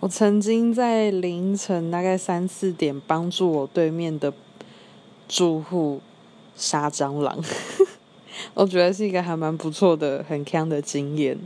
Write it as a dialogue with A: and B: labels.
A: 我曾经在凌晨大概三四点帮助我对面的住户杀蟑螂，我觉得是一个还蛮不错的、很强的经验。